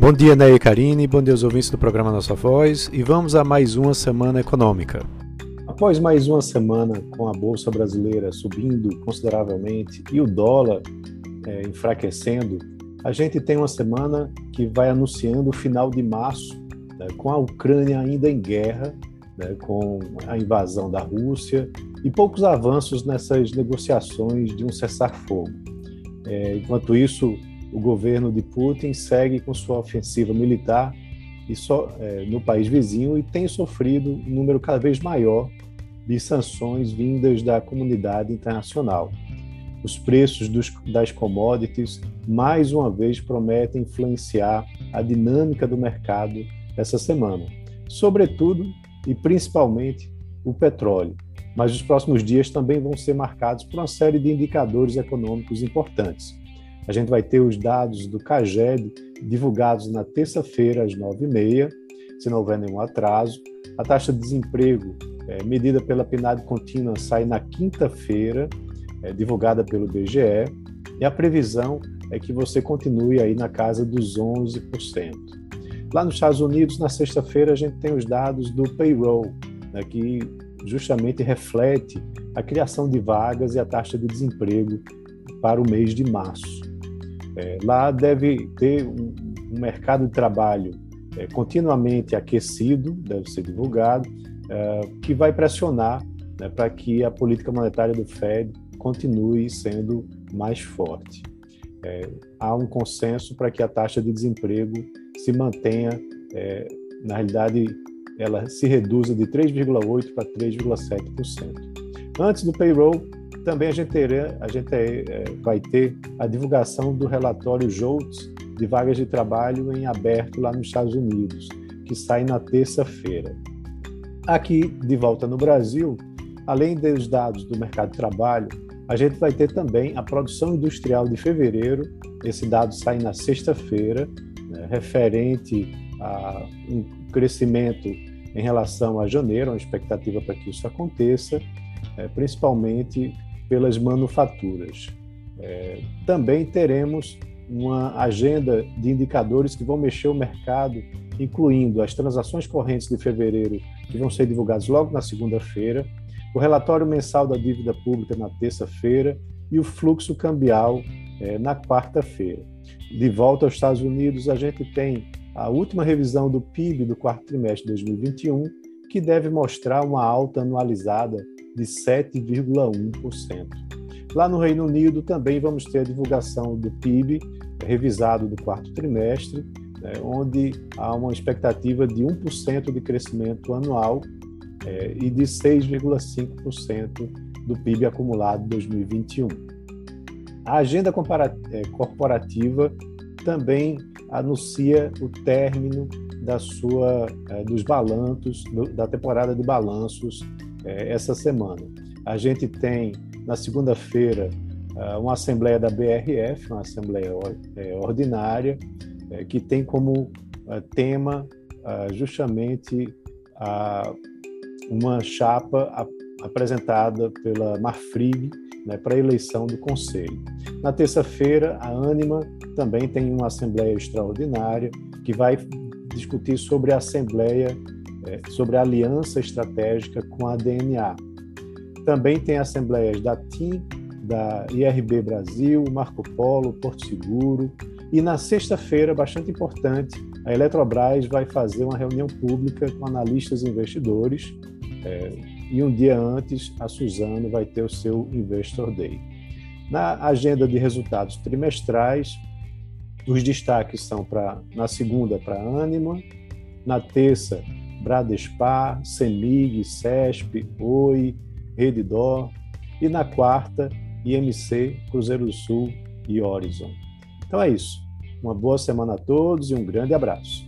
Bom dia, Ney e Karine, bom dia aos ouvintes do programa Nossa Voz e vamos a mais uma semana econômica. Após mais uma semana com a Bolsa Brasileira subindo consideravelmente e o dólar é, enfraquecendo, a gente tem uma semana que vai anunciando o final de março, né, com a Ucrânia ainda em guerra, né, com a invasão da Rússia e poucos avanços nessas negociações de um cessar-fogo. É, enquanto isso, o governo de Putin segue com sua ofensiva militar e só, é, no país vizinho e tem sofrido um número cada vez maior de sanções vindas da comunidade internacional. Os preços dos, das commodities, mais uma vez, prometem influenciar a dinâmica do mercado essa semana, sobretudo e principalmente o petróleo. Mas os próximos dias também vão ser marcados por uma série de indicadores econômicos importantes. A gente vai ter os dados do CAGED divulgados na terça-feira, às 9h30, se não houver nenhum atraso. A taxa de desemprego é, medida pela PNAD contínua sai na quinta-feira, é, divulgada pelo DGE, e a previsão é que você continue aí na casa dos 11%. Lá nos Estados Unidos, na sexta-feira, a gente tem os dados do payroll, né, que justamente reflete a criação de vagas e a taxa de desemprego para o mês de março. É, lá deve ter um, mercado de trabalho é, continuamente aquecido, deve ser divulgado, é, que vai pressionar né, para que a política monetária do Fed continue sendo mais forte. É, há um consenso para que a taxa de desemprego se mantenha, é, na realidade, ela se reduza de 3,8% para 3,7%. Antes do payroll, também a gente, terá, a gente é, vai ter a divulgação do relatório JOLTS de vagas de trabalho em aberto lá nos Estados Unidos, que sai na terça-feira. Aqui, de volta no Brasil, além dos dados do mercado de trabalho, a gente vai ter também a produção industrial de fevereiro. Esse dado sai na sexta-feira, né, referente a um crescimento em relação a janeiro, uma expectativa para que isso aconteça, é, principalmente pelas manufaturas. É, também teremos uma agenda de indicadores que vão mexer o mercado, incluindo as transações correntes de fevereiro, que vão ser divulgadas logo na segunda-feira, o relatório mensal da dívida pública na terça-feira e o fluxo cambial é, na quarta-feira. De volta aos Estados Unidos, a gente tem a última revisão do PIB do quarto trimestre de 2021, que deve mostrar uma alta anualizada de 7,1%. Lá no Reino Unido também vamos ter a divulgação do PIB revisado do quarto trimestre, né, onde há uma expectativa de 1% de crescimento anual é, e de 6,5% do PIB acumulado de 2021. A agenda é, corporativa também anuncia o término da sua, é, dos balanços, da temporada de balanços é, essa semana. A gente tem na segunda-feira, eh, uma assembleia da BRF, uma assembleia eh, ordinária, eh, que tem como tema justamente uma chapa apresentada pela Marfrig né, para a eleição do Conselho. Na terça-feira, a Anima também tem uma assembleia extraordinária que vai discutir sobre a assembleia, sobre a aliança estratégica com a DNA. Também tem assembleias da TIM, da IRB Brasil, Marco Polo, Porto Seguro. E na sexta-feira, bastante importante, a Eletrobras vai fazer uma reunião pública com analistas e investidores. É, e um dia antes, a Suzano vai ter o seu Investor Day. Na agenda de resultados trimestrais, os destaques são para na segunda para Anima, na terça Bradespar, Semig, Cesp, Oi, Rede Dó, e na quarta, IMC, Cruzeiro do Sul e Horizon. Então é isso. Uma boa semana a todos e um grande abraço.